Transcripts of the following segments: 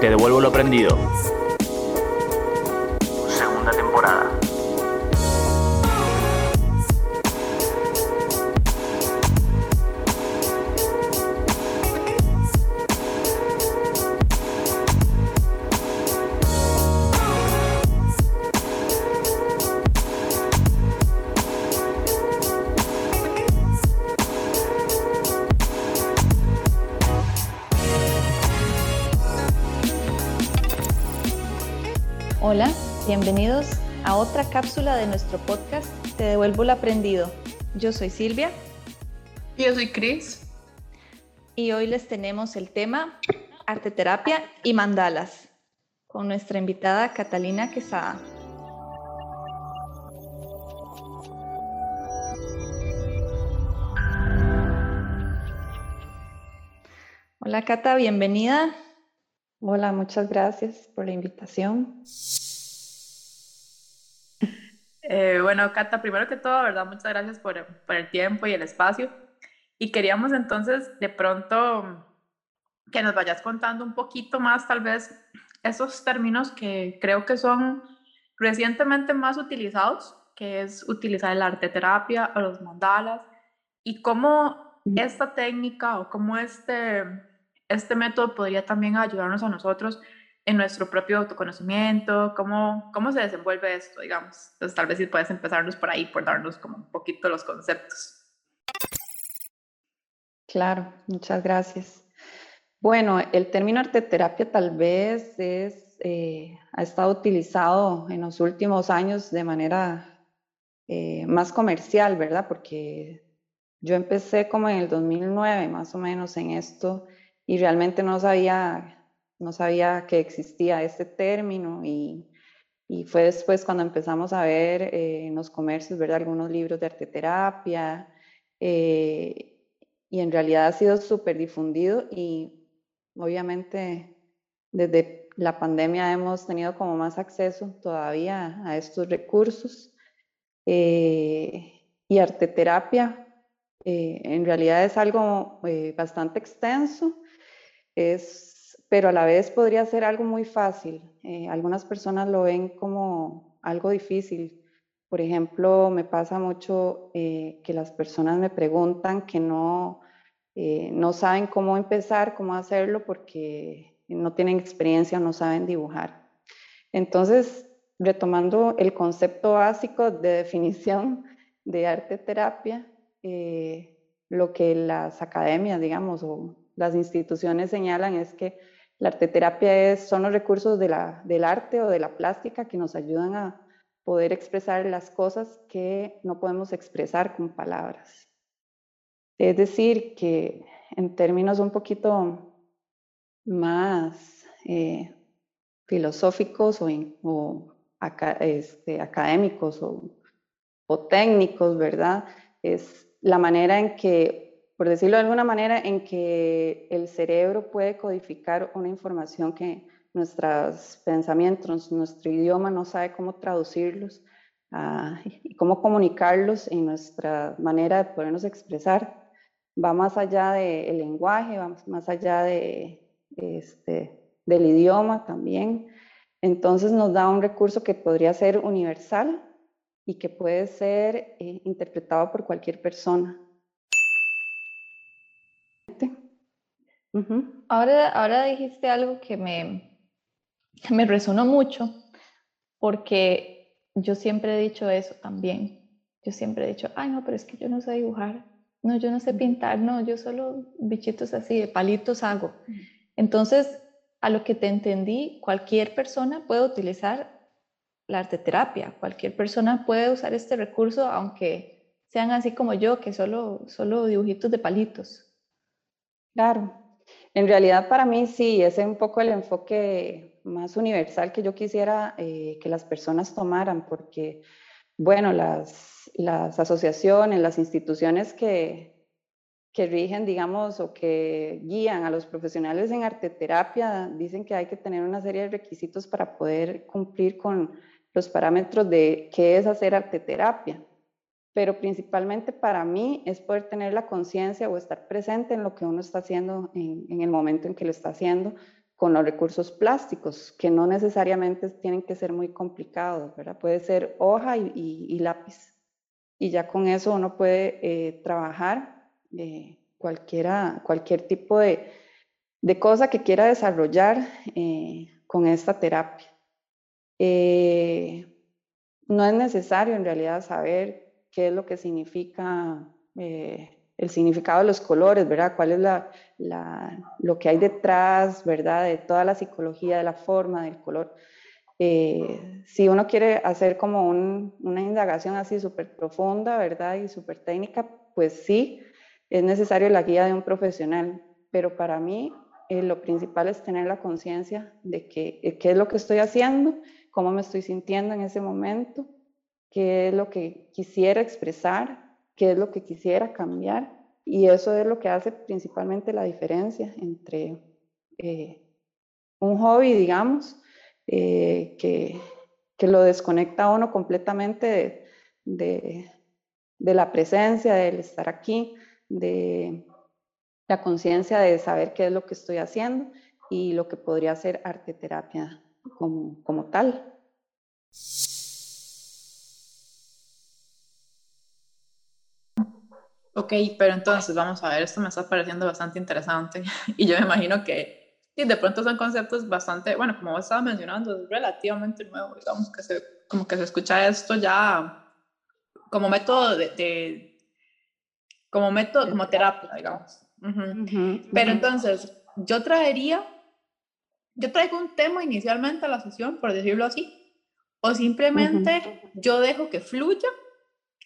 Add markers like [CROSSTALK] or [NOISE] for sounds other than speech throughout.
Te devuelvo lo aprendido. Cápsula de nuestro podcast Te devuelvo lo aprendido. Yo soy Silvia Yo soy Cris. y hoy les tenemos el tema arte terapia y mandalas con nuestra invitada Catalina Quesada. Hola Cata, bienvenida. Hola, muchas gracias por la invitación. Eh, bueno, Cata, primero que todo, ¿verdad? Muchas gracias por, por el tiempo y el espacio. Y queríamos entonces de pronto que nos vayas contando un poquito más, tal vez, esos términos que creo que son recientemente más utilizados, que es utilizar el arte terapia o los mandalas, y cómo esta técnica o cómo este, este método podría también ayudarnos a nosotros en nuestro propio autoconocimiento, cómo, cómo se desenvuelve esto, digamos. Entonces, tal vez si puedes empezarnos por ahí, por darnos como un poquito los conceptos. Claro, muchas gracias. Bueno, el término arte terapia tal vez es, eh, ha estado utilizado en los últimos años de manera eh, más comercial, ¿verdad? Porque yo empecé como en el 2009 más o menos en esto y realmente no sabía, no sabía que existía este término y, y fue después cuando empezamos a ver eh, en los comercios, ¿verdad? Algunos libros de arte terapia eh, y en realidad ha sido súper difundido y obviamente desde la pandemia hemos tenido como más acceso todavía a estos recursos. Eh, y arteterapia eh, en realidad es algo eh, bastante extenso, es, pero a la vez podría ser algo muy fácil. Eh, algunas personas lo ven como algo difícil. Por ejemplo, me pasa mucho eh, que las personas me preguntan que no, eh, no saben cómo empezar, cómo hacerlo, porque no tienen experiencia, no saben dibujar. Entonces, retomando el concepto básico de definición [LAUGHS] de arte terapia, lo que las academias, digamos, o las instituciones señalan es que la arteterapia es, son los recursos de la, del arte o de la plástica que nos ayudan a poder expresar las cosas que no podemos expresar con palabras. Es decir, que en términos un poquito más eh, filosóficos o, este, académicos o técnicos, ¿verdad? Es la manera en que, por decirlo de alguna manera, en que el cerebro puede codificar una información que nuestros pensamientos, nuestro idioma no sabe cómo traducirlos ah, y cómo comunicarlos en nuestra manera de podernos expresar. Va más allá del lenguaje, va más allá este, del idioma también. Entonces nos da un recurso que podría ser universal y que puede ser eh, interpretado por cualquier persona. Ahora, ahora dijiste algo que me, me resonó mucho, porque yo siempre he dicho eso también. Yo siempre he dicho, ay, no, pero es que yo no sé dibujar, no, yo no sé pintar, no, yo solo bichitos así, de palitos hago. Entonces, a lo que te entendí, cualquier persona puede utilizar la arteterapia, cualquier persona puede usar este recurso, aunque sean así como yo, que solo, solo dibujitos de palitos. Claro. En realidad para mí sí, ese es un poco el enfoque más universal que yo quisiera eh, que las personas tomaran, porque, bueno, las, las asociaciones, las instituciones que, que rigen, digamos, o que guían a los profesionales en arteterapia, dicen que hay que tener una serie de requisitos para poder cumplir con los parámetros de qué es hacer arteterapia. Pero principalmente para mí es poder tener la conciencia o estar presente en lo que uno está haciendo en, en, el momento en que lo está haciendo, con los recursos plásticos, que no necesariamente tienen que ser muy complicados, ¿verdad? Puede ser hoja y, lápiz. Y ya con eso uno puede eh, trabajar eh, cualquiera, cualquier tipo de, de, cosa que quiera desarrollar eh, con esta terapia. no es necesario en realidad saber qué es lo que significa el significado de los colores, ¿verdad? ¿Cuál es la, lo que hay detrás, ¿verdad? De toda la psicología de la forma, del color. Eh, si uno quiere hacer como una indagación así súper profunda, ¿verdad? Y súper técnica, pues sí, es necesario la guía de un profesional. Pero para mí eh, lo principal es tener la conciencia de que, eh, qué es lo que estoy haciendo, cómo me estoy sintiendo en ese momento, qué es lo que quisiera expresar qué es lo que quisiera cambiar y eso es lo que hace principalmente la diferencia entre eh, un hobby, digamos, eh, que, que, lo desconecta a uno completamente de, de, la presencia, del estar aquí, de la conciencia de saber qué es lo que estoy haciendo y lo que podría ser arte terapia como, como tal. Ok, pero entonces vamos a ver, esto me está pareciendo bastante interesante. [LAUGHS] Y yo me imagino que sí, de pronto son conceptos bastante, bueno, como vos estabas mencionando, es relativamente nuevo, digamos que se, como que se escucha esto ya como método de, como método, como terapia, digamos. Pero entonces, yo traería, yo traigo un tema inicialmente a la sesión, por decirlo así, o simplemente yo dejo que fluya,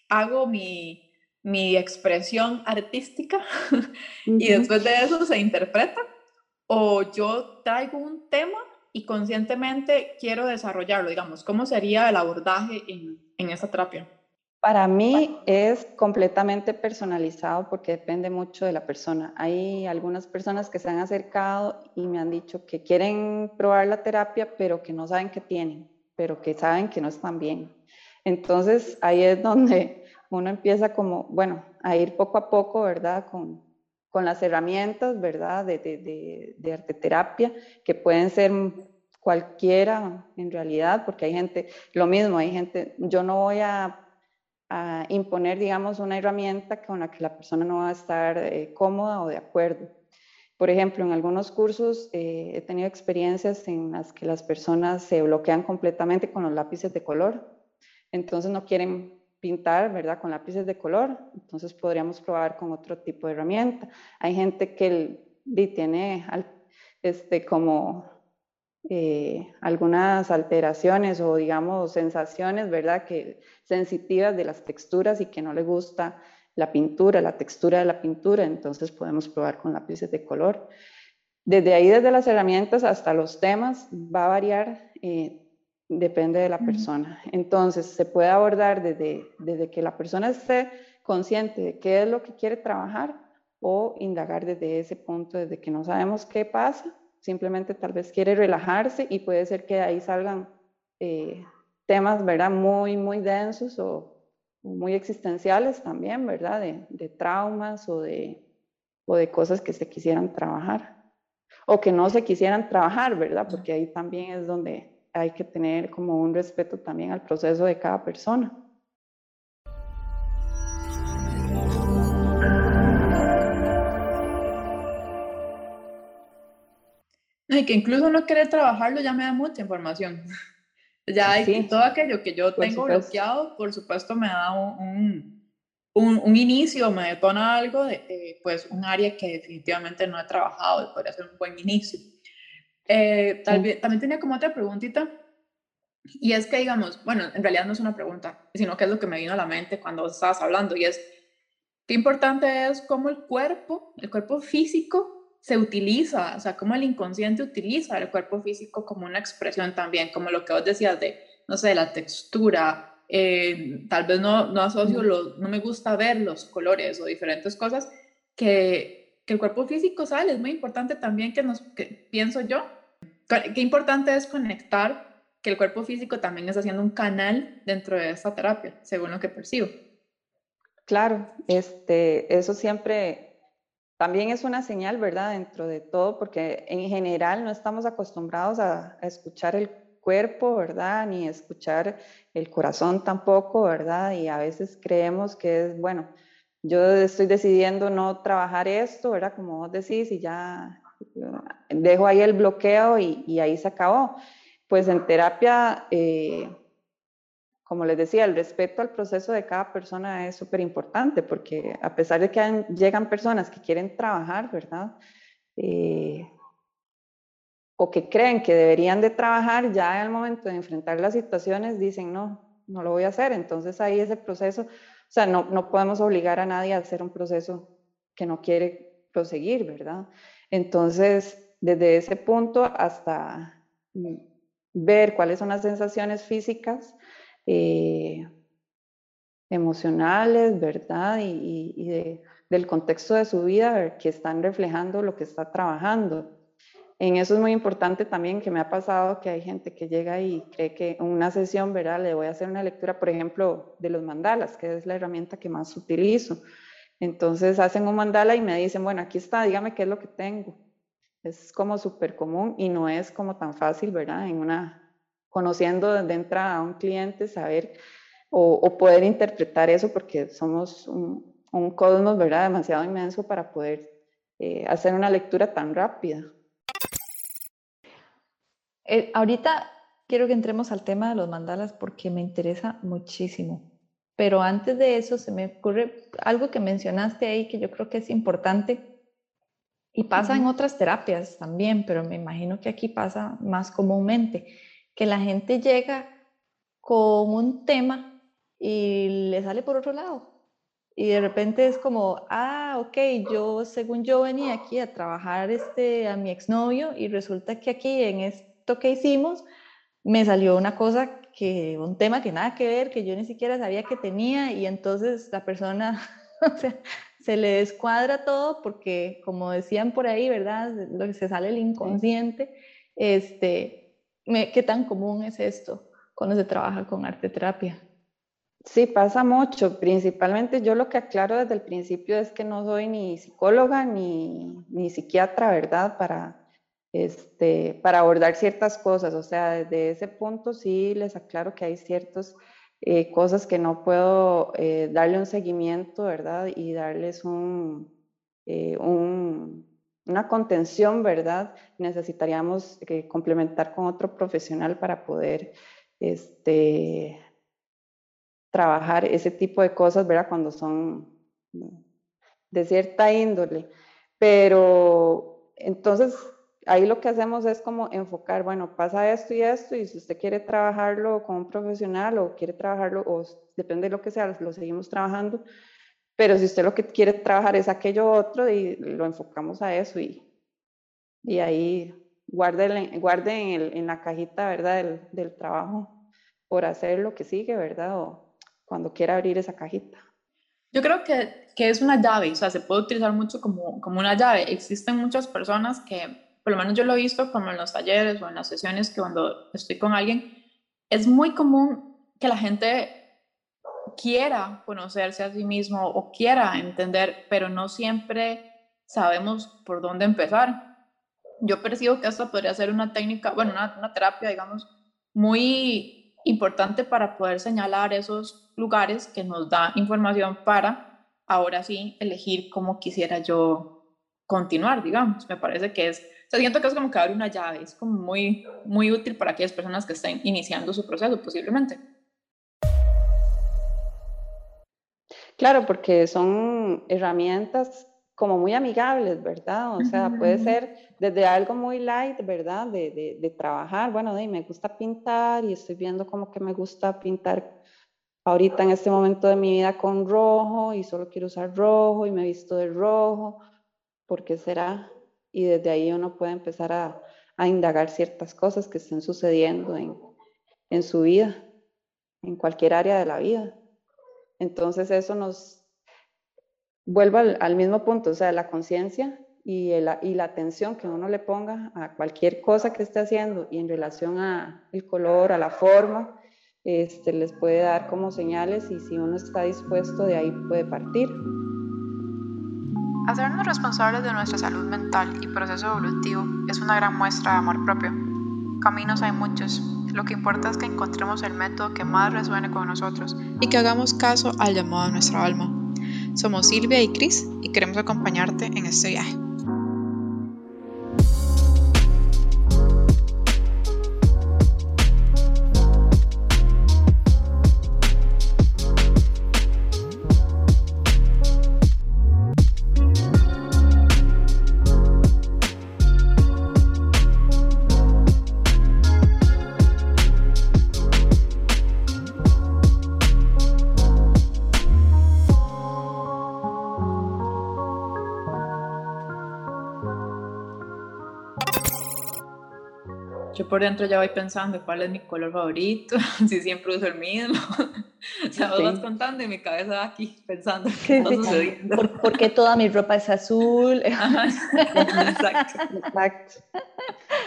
hago mi mi expresión artística [LAUGHS] y después de eso se interpreta o yo traigo un tema y conscientemente quiero desarrollarlo, digamos, ¿cómo sería el abordaje en, en esta terapia? Para mí es completamente personalizado porque depende mucho de la persona. Hay algunas personas que se han acercado y me han dicho que quieren probar la terapia, pero que no saben qué tienen, pero que saben que no están bien. Entonces ahí es donde uno empieza como, bueno, a ir poco a poco, ¿verdad? Con, con las herramientas, ¿verdad? De, de, de, arte terapia, que pueden ser cualquiera en realidad, porque hay gente, lo mismo, hay gente, yo no voy a, a imponer, digamos, una herramienta con la que la persona no va a estar eh, cómoda o de acuerdo. Por ejemplo, en algunos cursos eh, he tenido experiencias en las que las personas se bloquean completamente con los lápices de color, entonces no quieren pintar, ¿verdad? Con lápices de color, entonces podríamos probar con otro tipo de herramienta. Hay gente que tiene este, como eh, algunas alteraciones o digamos sensaciones, ¿verdad? Que sensitivas de las texturas y que no le gusta la pintura, la textura de la pintura, entonces podemos probar con lápices de color. Desde ahí, desde las herramientas hasta los temas, va a variar eh, Depende de la persona. Entonces, se puede abordar desde, desde que la persona esté consciente de qué es lo que quiere trabajar o indagar desde ese punto, desde que no sabemos qué pasa, simplemente tal vez quiere relajarse y puede ser que ahí salgan eh, temas, ¿verdad? Muy, muy densos o, muy existenciales también, ¿verdad? De, de traumas o de, o de cosas que se quisieran trabajar o que no se quisieran trabajar, ¿verdad? Porque ahí también es donde hay que tener como un respeto también al proceso de cada persona. y que incluso no querer trabajarlo ya me da mucha información. [LAUGHS] Ya hay todo aquello que yo tengo bloqueado, por supuesto me da un, un, un, inicio, me detona algo de, pues un área que definitivamente no he trabajado y podría ser un buen inicio. Eh, tal vez, también tenía como otra preguntita, y es que, digamos, bueno, en realidad no es una pregunta, sino que es lo que me vino a la mente cuando estabas hablando, y es, qué importante es cómo el cuerpo, el cuerpo físico se utiliza, o sea, cómo el inconsciente utiliza el cuerpo físico como una expresión también, como lo que vos decías de, no sé, la textura, eh, tal vez no, no asocio, los, no me gusta ver los colores o diferentes cosas, que, que el cuerpo físico sale, es muy importante también que nos, que, pienso yo, qué importante es conectar que el cuerpo físico también está haciendo un canal dentro de esta terapia, según lo que percibo. Claro, este, eso siempre también es una señal, ¿verdad? Dentro de todo, porque en general no estamos acostumbrados a, escuchar el cuerpo, ¿verdad? Ni escuchar el corazón tampoco, ¿verdad? Y a veces creemos que es, bueno, yo estoy decidiendo no trabajar esto, ¿verdad? Como vos decís, y ya dejo ahí el bloqueo y, ahí se acabó. Pues en terapia, eh, como les decía, el respeto al proceso de cada persona es súper importante porque a pesar de que llegan personas que quieren trabajar, ¿verdad? Eh, o que creen que deberían de trabajar, ya el momento de enfrentar las situaciones dicen, no, no lo voy a hacer. Entonces ahí ese proceso, o sea, no, no podemos obligar a nadie a hacer un proceso que no quiere proseguir, ¿verdad? Entonces, desde ese punto hasta ver cuáles son las sensaciones físicas, eh, emocionales, ¿verdad? Y, del contexto de su vida que están reflejando lo que está trabajando. En eso es muy importante también que me ha pasado que hay gente que llega y cree que en una sesión, ¿verdad? Le voy a hacer una lectura, por ejemplo, de los mandalas, que es la herramienta que más utilizo. Entonces hacen un mandala y me dicen, bueno, aquí está, dígame qué es lo que tengo. Es como súper común y no es como tan fácil, ¿verdad? En una, conociendo de entrada a un cliente, saber o, poder interpretar eso porque somos un, cosmos, ¿verdad? Demasiado inmenso para poder eh, hacer una lectura tan rápida. Eh, ahorita quiero que entremos al tema de los mandalas porque me interesa muchísimo. Pero antes de eso se me ocurre algo que mencionaste ahí que yo creo que es importante y pasa en otras terapias también, pero me imagino que aquí pasa más comúnmente, que la gente llega con un tema y le sale por otro lado. Y de repente es como, ah, ok, yo según yo venía aquí a trabajar este, a mi exnovio y resulta que aquí en esto que hicimos me salió una cosa que un tema que nada que ver, que yo ni siquiera sabía que tenía y entonces la persona [LAUGHS] o sea, se le descuadra todo porque como decían por ahí, ¿verdad? Lo que se sale el inconsciente, este, ¿qué tan común es esto cuando se trabaja con arte terapia? Sí, pasa mucho. Principalmente yo lo que aclaro desde el principio es que no soy ni psicóloga ni, ni psiquiatra, ¿verdad? Para, este, para abordar ciertas cosas. O sea, desde ese punto sí les aclaro que hay ciertas eh, cosas que no puedo eh, darle un seguimiento, ¿verdad? Y darles un, eh, un, una contención, ¿verdad? Necesitaríamos complementar con otro profesional para poder este, trabajar ese tipo de cosas, ¿verdad? Cuando son de cierta índole. Pero entonces ahí lo que hacemos es como enfocar, bueno, pasa esto y esto, y si usted quiere trabajarlo con un profesional o quiere trabajarlo, o depende de lo que sea, lo seguimos trabajando, pero si usted lo que quiere trabajar es aquello otro, y lo enfocamos a eso y, y ahí guarde, guarde en, en, la cajita, ¿verdad?, del, del trabajo por hacer lo que sigue, ¿verdad? O cuando quiera abrir esa cajita. Yo creo que, que, es una llave, o sea, se puede utilizar mucho como, como una llave. Existen muchas personas que por lo menos yo lo he visto como en los talleres o en las sesiones que cuando estoy con alguien, es muy común que la gente quiera conocerse a sí mismo o quiera entender, pero no siempre sabemos por dónde empezar. Yo percibo que esto podría ser una técnica, bueno, una, una terapia, digamos, muy importante para poder señalar esos lugares que nos da información para ahora sí elegir cómo quisiera yo continuar, digamos. Me parece que es siento que es como que abre una llave, es como muy, muy útil para aquellas personas que estén iniciando su proceso, posiblemente. Claro, porque son herramientas como muy amigables, ¿verdad? O sea, puede ser desde algo muy light, ¿verdad? De, de, de trabajar, bueno, de, me gusta pintar y estoy viendo como que me gusta pintar ahorita en este momento de mi vida con rojo y solo quiero usar rojo y me visto de rojo, ¿por qué será? Y desde ahí uno puede empezar a, a indagar ciertas cosas que estén sucediendo en, en su vida, en cualquier área de la vida. Entonces eso nos vuelve al, mismo punto, o sea, la conciencia y, y, la atención que uno le ponga a cualquier cosa que esté haciendo y en relación a el color, a la forma, este, les puede dar como señales y si uno está dispuesto de ahí puede partir. Hacernos responsables de nuestra salud mental y proceso evolutivo es una gran muestra de amor propio. Caminos hay muchos, lo que importa es que encontremos el método que más resuene con nosotros y que hagamos caso al llamado de nuestra alma. Somos Silvia y Cris y queremos acompañarte en este viaje. Por dentro ya voy pensando cuál es mi color favorito, [LAUGHS] si siempre uso el mismo. [LAUGHS] o sea, vos vas contando y mi cabeza va aquí pensando qué está sucediendo. ¿Por, qué toda mi ropa es azul? [LAUGHS] exacto. Exacto.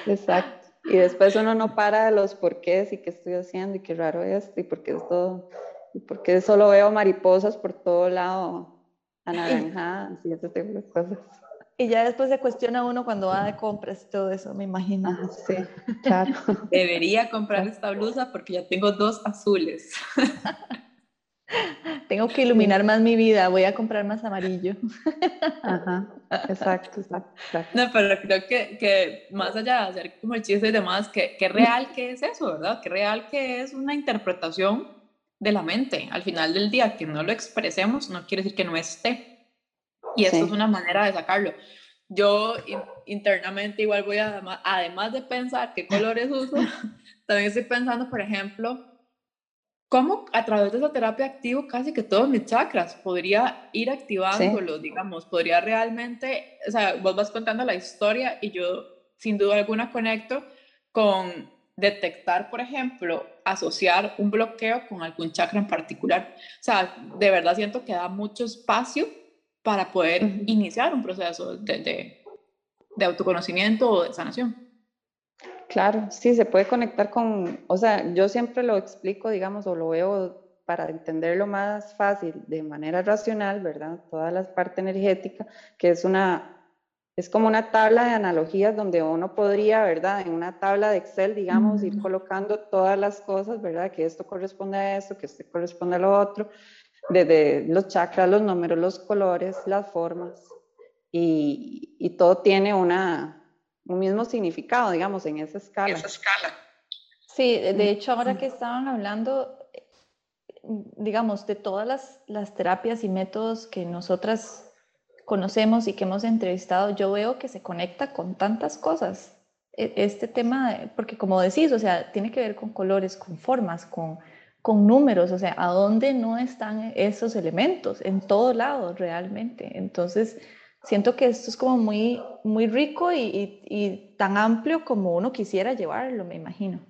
Exacto. Y después uno no para de los porqués y qué estoy haciendo y qué raro es y por qué es todo, y por qué solo veo mariposas por todo lado anaranjadas y ese tipo de cosas. Y ya después se cuestiona uno cuando va de compras y todo eso, me imagino. Ah, sí, claro. [LAUGHS] Debería comprar esta blusa porque ya tengo dos azules. [LAUGHS] Tengo que iluminar más mi vida, voy a comprar más amarillo. Ajá, exacto, exacto. No, pero creo que, que, más allá de hacer como el chiste y demás, que, que real que es eso, ¿verdad? Que real que es una interpretación de la mente. Al final del día, que no lo expresemos no quiere decir que no esté. Y esto es una manera de sacarlo. Yo internamente igual voy a, además de pensar qué colores uso, [LAUGHS] también estoy pensando, por ejemplo, cómo a través de esa terapia activo casi que todos mis chakras podría ir activándolos, digamos, podría realmente, o sea, vos vas contando la historia y yo sin duda alguna conecto con detectar, por ejemplo, asociar un bloqueo con algún chakra en particular. O sea, de verdad siento que da mucho espacio para poder iniciar un proceso de, de, autoconocimiento o de sanación. Claro, sí, se puede conectar con, o sea, yo siempre lo explico, digamos, o lo veo para entenderlo más fácil, de manera racional, ¿verdad? Toda la parte energética, que es una, es como una tabla de analogías donde uno podría, ¿verdad? En una tabla de Excel, digamos, ir colocando todas las cosas, ¿verdad? Que esto corresponde a esto, que esto corresponde a lo otro, desde los chakras, los números, los colores, las formas, y, y todo tiene una, un mismo significado, digamos, en esa escala. Esa escala. Sí, de hecho, ahora que estaban hablando, digamos, de todas las, las terapias y métodos que nosotras conocemos y que hemos entrevistado, yo veo que se conecta con tantas cosas. E, este tema, porque como decís, o sea, tiene que ver con colores, con formas, con, con números, o sea, ¿a dónde no están esos elementos? En todo lado, realmente. Entonces, siento que esto es como muy, muy rico y, tan amplio como uno quisiera llevarlo, me imagino.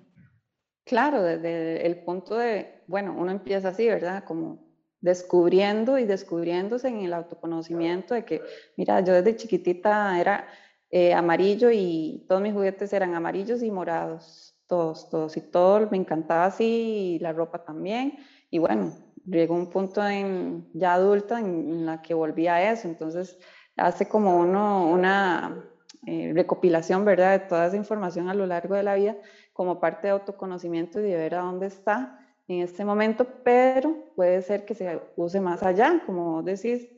Claro, desde el punto de, bueno, uno empieza así, ¿verdad? Como descubriendo y descubriéndose en el autoconocimiento de que, mira, yo desde chiquitita era eh, amarillo y todos mis juguetes eran amarillos y morados todos, todos y todo me encantaba así y la ropa también. Y bueno, llegó un punto en, ya adulta en, la que volví a eso, entonces hace como uno una eh, recopilación, ¿verdad?, de toda esa información a lo largo de la vida como parte de autoconocimiento y de ver a dónde está en este momento, pero puede ser que se use más allá, como decís,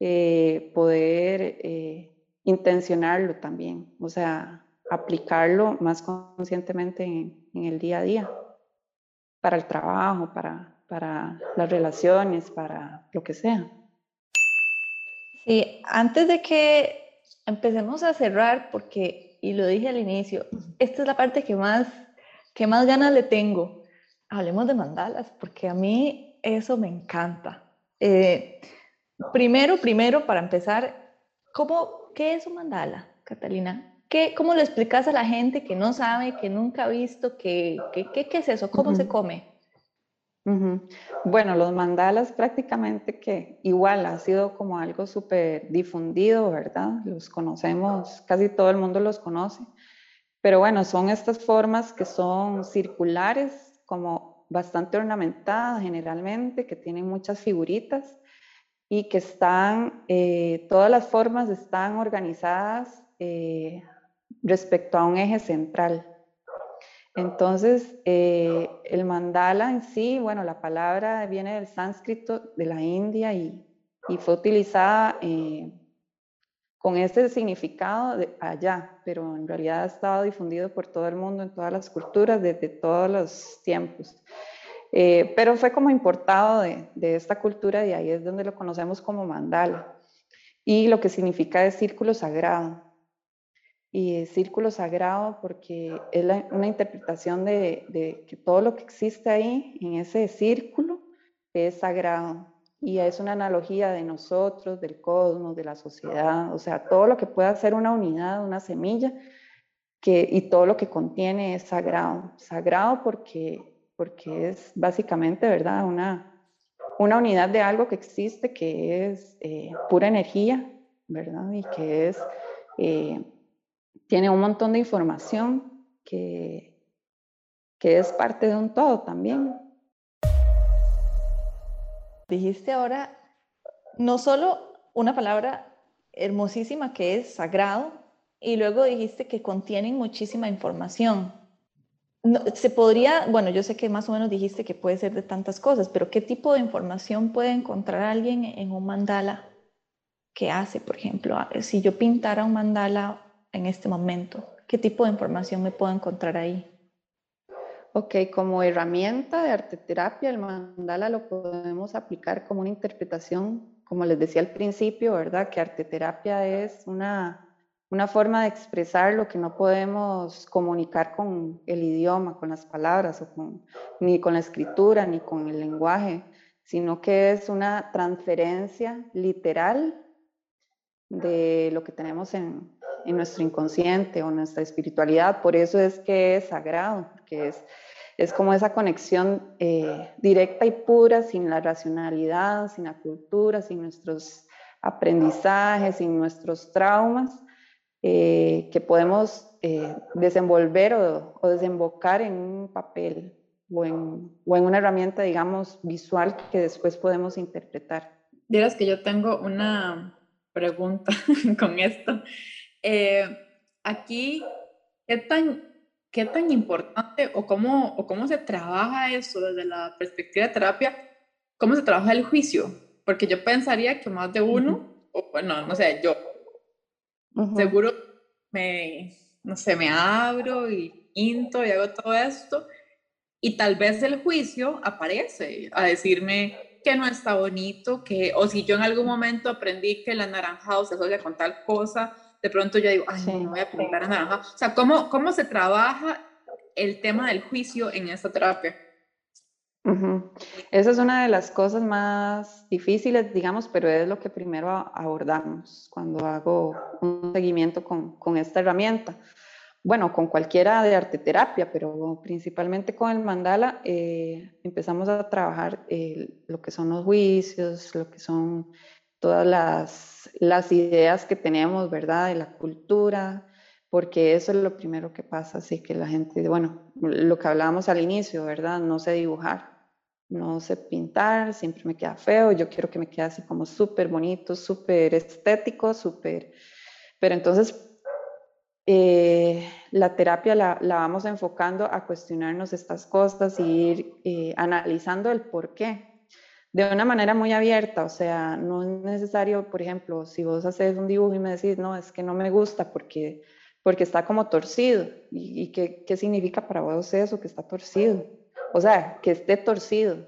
eh, poder eh, intencionarlo también, o sea, aplicarlo más conscientemente en, el día a día, para el trabajo, para, para las relaciones, para lo que sea. Sí, antes de que empecemos a cerrar, porque, y lo dije al inicio, esta es la parte que más, que más ganas le tengo. Hablemos de mandalas, porque a mí eso me encanta. Eh, primero, primero, para empezar, ¿cómo, ¿qué es un mandala, Catalina? ¿Cómo le explicas a la gente que no sabe, que nunca ha visto, que, qué es eso? ¿Cómo se come? Bueno, los mandalas prácticamente que igual ha sido como algo súper difundido, ¿verdad? Los conocemos, casi todo el mundo los conoce. Pero bueno, son estas formas que son circulares, como bastante ornamentadas generalmente, que tienen muchas figuritas y que están, eh, todas las formas están organizadas eh, respecto a un eje central. Entonces, eh, el mandala en sí, bueno, la palabra viene del sánscrito de la India y, y fue utilizada con este significado de allá, pero en realidad ha estado difundido por todo el mundo, en todas las culturas, desde todos los tiempos. Eh, pero fue como importado de, de, esta cultura y ahí es donde lo conocemos como mandala. Y lo que significa es círculo sagrado. Y círculo sagrado porque es una interpretación de, de, que todo lo que existe ahí, en ese círculo, es sagrado. Y es una analogía de nosotros, del cosmos, de la sociedad, o sea, todo lo que pueda ser una unidad, una semilla, que, y todo lo que contiene es sagrado. Sagrado porque porque es básicamente, ¿verdad? Una, una unidad de algo que existe, que es eh, pura energía, ¿verdad? Y que es, eh, tiene un montón de información que, que es parte de un todo también. Dijiste ahora no solo una palabra hermosísima que es sagrado, y luego dijiste que contienen muchísima información se podría, bueno, yo sé que más o menos dijiste que puede ser de tantas cosas, pero ¿qué tipo de información puede encontrar alguien en un mandala que hace, por ejemplo? Si yo pintara un mandala en este momento, ¿qué tipo de información me puedo encontrar ahí? Ok, como herramienta de arte terapia, el mandala lo podemos aplicar como una interpretación, como les decía al principio, ¿verdad? Que arte terapia es una una forma de expresar lo que no podemos comunicar con el idioma, con las palabras, o con, ni con la escritura, ni con el lenguaje, sino que es una transferencia literal de lo que tenemos en, en nuestro inconsciente o nuestra espiritualidad. Por eso es que es sagrado, porque es, es como esa conexión eh, directa y pura, sin la racionalidad, sin la cultura, sin nuestros aprendizajes, sin nuestros traumas eh, que podemos eh, desenvolver o, desembocar en un papel o en, o en, una herramienta, digamos, visual que después podemos interpretar. Dirás que yo tengo una pregunta [LAUGHS] con esto. Eh, aquí, ¿qué tan, ¿qué tan importante o cómo, o cómo se trabaja eso desde la perspectiva de terapia? ¿Cómo se trabaja el juicio? Porque yo pensaría que más de uno, o bueno, no sé, yo Seguro me, no sé, me abro y pinto y hago todo esto y tal vez el juicio aparece a decirme que no está bonito, que, o si yo en algún momento aprendí que el anaranjado se asocia con tal cosa, de pronto yo digo, ay, no voy a pintar anaranjado. O sea, ¿cómo, ¿cómo se trabaja el tema del juicio en esta terapia? Esa es una de las cosas más difíciles, digamos, pero es lo que primero abordamos cuando hago un seguimiento con, con esta herramienta. Bueno, con cualquiera de arte terapia, pero principalmente con el mandala eh, empezamos a trabajar lo que son los juicios, lo que son todas las, ideas que tenemos, ¿verdad? De la cultura, porque eso es lo primero que pasa, así que la gente, bueno, lo que hablábamos al inicio, ¿verdad? No sé dibujar, no sé pintar, siempre me queda feo, yo quiero que me quede así como súper bonito, súper estético, súper... Pero entonces eh, la terapia la, vamos enfocando a cuestionarnos estas cosas y ir eh, analizando el por qué de una manera muy abierta, o sea, no es necesario, por ejemplo, si vos haces un dibujo y me decís, no, es que no me gusta porque, porque está como torcido, ¿y, y qué, qué significa para vos eso, que está torcido? O sea, que esté torcido.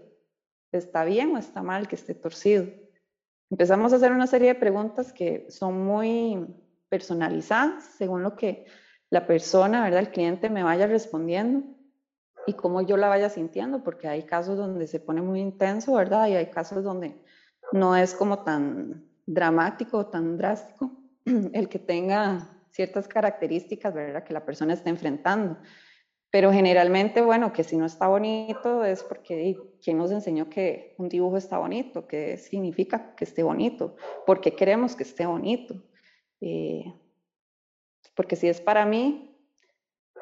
¿Está bien o está mal que esté torcido? Empezamos a hacer una serie de preguntas que son muy personalizadas según lo que la persona, ¿verdad? El cliente me vaya respondiendo y cómo yo la vaya sintiendo, porque hay casos donde se pone muy intenso, ¿verdad? Y hay casos donde no es como tan dramático, tan drástico [CLEARS THROAT] el que tenga ciertas características, ¿verdad? Que la persona está enfrentando. Pero generalmente, bueno, que si no está bonito es porque ¿quién nos enseñó que un dibujo está bonito? ¿Qué significa que esté bonito? ¿Por qué queremos que esté bonito? Eh, porque si es para mí,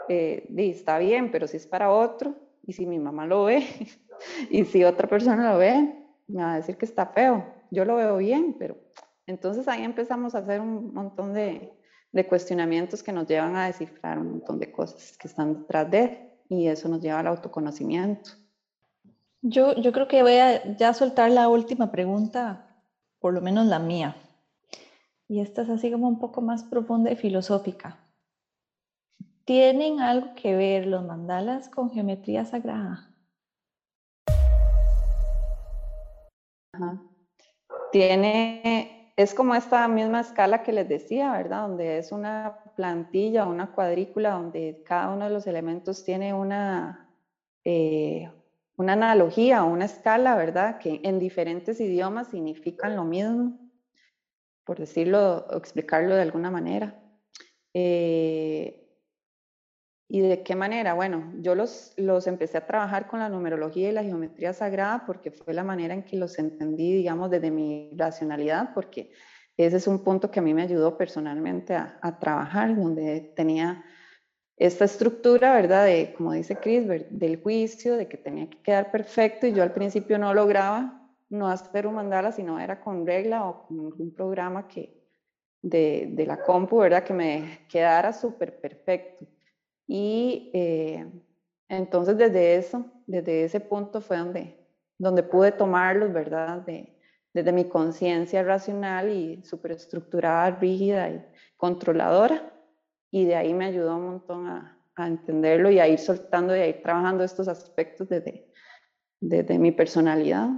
eh, está bien, pero si es para otro, y si mi mamá lo ve, [LAUGHS] y si otra persona lo ve, me va a decir que está feo. Yo lo veo bien, pero entonces ahí empezamos a hacer un montón de, de cuestionamientos que nos llevan a descifrar un montón de cosas que están detrás de y eso nos lleva al autoconocimiento. Yo, yo creo que voy a ya soltar la última pregunta, por lo menos la mía. Y esta es así como un poco más profunda y filosófica. ¿Tienen algo que ver los mandalas con geometría sagrada? Tiene, es como esta misma escala que les decía, ¿verdad? Donde es una plantilla, una cuadrícula, donde cada uno de los elementos tiene una, eh, una analogía una escala, ¿verdad? Que en diferentes idiomas significan lo mismo, por decirlo o explicarlo de alguna manera. Eh, ¿Y de qué manera? Bueno, yo los, los empecé a trabajar con la numerología y la geometría sagrada porque fue la manera en que los entendí, digamos, desde mi racionalidad, porque ese es un punto que a mí me ayudó personalmente a, a trabajar, donde tenía esta estructura, ¿verdad? De, como dice Chris, del juicio, de que tenía que quedar perfecto y yo al principio no lograba no hacer un mandala, sino era con regla o con algún programa que de, de la compu, ¿verdad? Que me quedara súper perfecto. Y eh, entonces desde eso, desde ese punto fue donde, donde pude tomarlos, ¿verdad? De, desde mi conciencia racional y superestructurada, rígida y controladora. Y de ahí me ayudó un montón a, a entenderlo y a ir soltando y a ir trabajando estos aspectos desde, desde mi personalidad.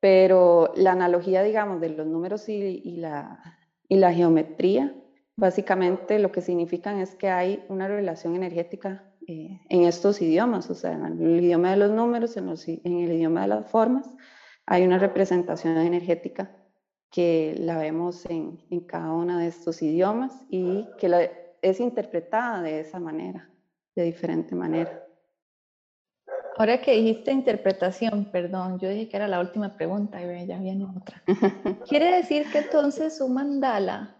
Pero la analogía, digamos, de los números y, y, la, y la geometría Básicamente lo que significan es que hay una relación energética eh, en estos idiomas, o sea, en el idioma de los números, en, el idioma de las formas, hay una representación energética que la vemos en, cada uno de estos idiomas y que es interpretada de esa manera, de diferente manera. Ahora que dijiste interpretación, perdón, yo dije que era la última pregunta y ya viene otra. [LAUGHS] ¿Quiere decir que entonces un mandala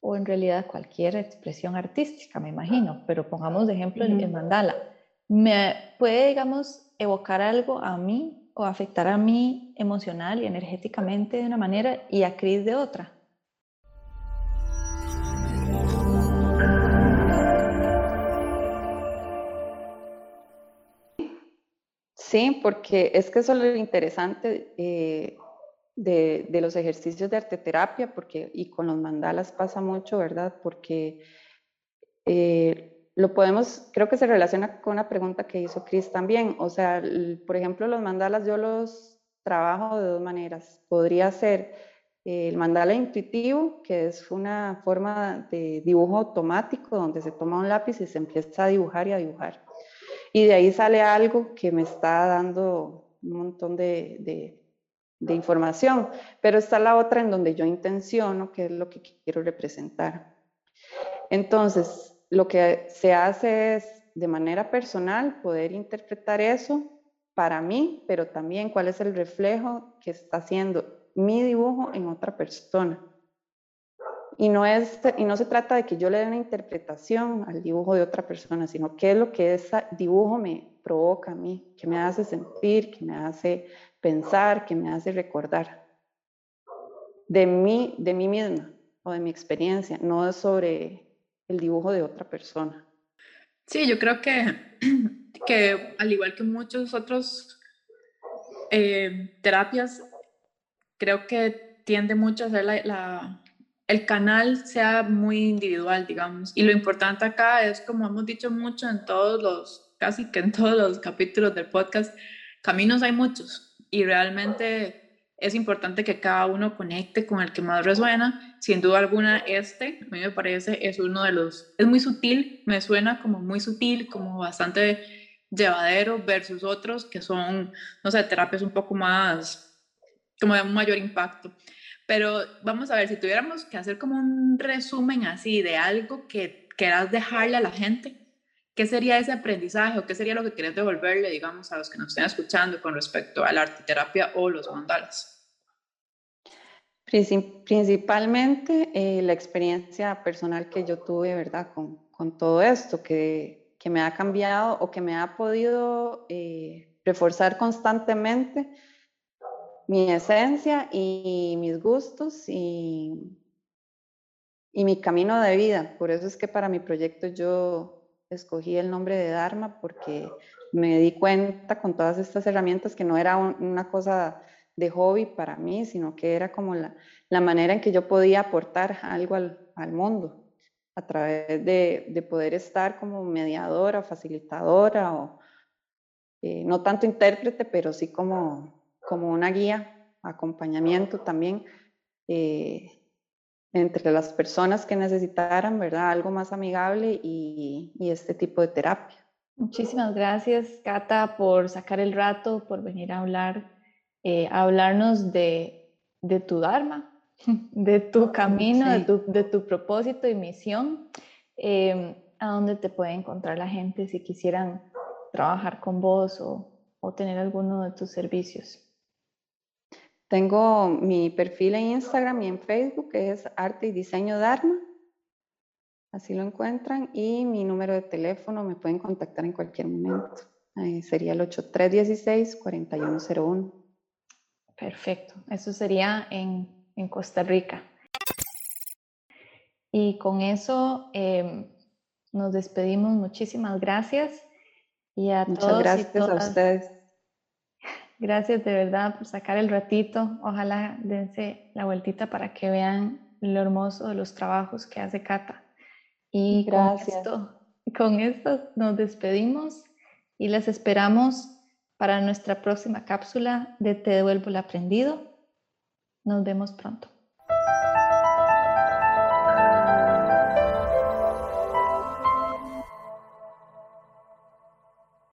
o en realidad cualquier expresión artística, me imagino, pero pongamos de ejemplo el, mandala. ¿Me puede, digamos, evocar algo a mí o afectar a mí emocional y energéticamente de una manera y a Cris de otra? Sí, porque es que eso es lo interesante. Eh, de, los ejercicios de arteterapia, porque, y con los mandalas pasa mucho, ¿verdad? Porque eh, lo podemos, creo que se relaciona con una pregunta que hizo Chris también. O sea, por ejemplo, los mandalas yo los trabajo de dos maneras. Podría ser el mandala intuitivo, que es una forma de dibujo automático donde se toma un lápiz y se empieza a dibujar y a dibujar. Y de ahí sale algo que me está dando un montón de información, pero está la otra en donde yo intenciono qué es lo que quiero representar. Entonces, lo que se hace es de manera personal poder interpretar eso para mí, pero también cuál es el reflejo que está haciendo mi dibujo en otra persona. Y no, es, y no se trata de que yo le dé una interpretación al dibujo de otra persona, sino qué es lo que ese dibujo me provoca a mí, que me hace sentir, que me hace pensar, que me hace recordar de mí, de mí misma o de mi experiencia, no sobre el dibujo de otra persona. Sí, yo creo que, [CLEARS THROAT] que al igual que muchos otros eh, terapias, creo que tiende mucho a ser la, el canal sea muy individual, digamos. Y lo importante acá es, como hemos dicho mucho en todos los, casi que en todos los capítulos del podcast, caminos hay muchos y realmente es importante que cada uno conecte con el que más resuena. Sin duda alguna, este, a mí me parece, es uno de los, es muy sutil, me suena como muy sutil, como bastante llevadero versus otros que son, no sé, terapias un poco más, como de un mayor impacto. Pero vamos a ver, si tuviéramos que hacer como un resumen así de algo que quieras dejarle a la gente, ¿Qué sería ese aprendizaje o qué sería lo que quieres devolverle, digamos, a los que nos estén escuchando con respecto a la arteterapia o los mandalas? Principalmente eh, la experiencia personal que yo tuve, ¿verdad? Con, con todo esto, que, que, me ha cambiado o que me ha podido eh, reforzar constantemente mi esencia y mis gustos y, y mi camino de vida. Por eso es que para mi proyecto yo escogí el nombre de Dharma porque me di cuenta con todas estas herramientas que no era una cosa de hobby para mí, sino que era como la, la manera en que yo podía aportar algo al, al mundo a través de, de, poder estar como mediadora, facilitadora o eh, no tanto intérprete, pero sí como, como una guía, acompañamiento también eh, entre las personas que necesitaran, ¿verdad? Algo más amigable y, y este tipo de terapia. Muchísimas gracias, Cata, por sacar el rato, por venir a hablar, eh, a hablarnos de, de, tu Dharma, [LAUGHS] de tu camino, sí. de, tu, de, tu, propósito y misión. Eh, ¿A dónde te puede encontrar la gente si quisieran trabajar con vos o, o tener alguno de tus servicios? Tengo mi perfil en Instagram y en Facebook, que es Arte y Diseño Dharma. Así lo encuentran. Y mi número de teléfono me pueden contactar en cualquier momento. Sería el 8316-4101. Perfecto. Eso sería en, en, Costa Rica. Y con eso eh, nos despedimos. Muchísimas gracias. Y a Muchas todos gracias y todas, a ustedes. Gracias de verdad por sacar el ratito. Ojalá dense la vueltita para que vean lo hermoso de los trabajos que hace Cata. Y Gracias. Con, esto, con esto nos despedimos y les esperamos para nuestra próxima cápsula de Te devuelvo el aprendido. Nos vemos pronto.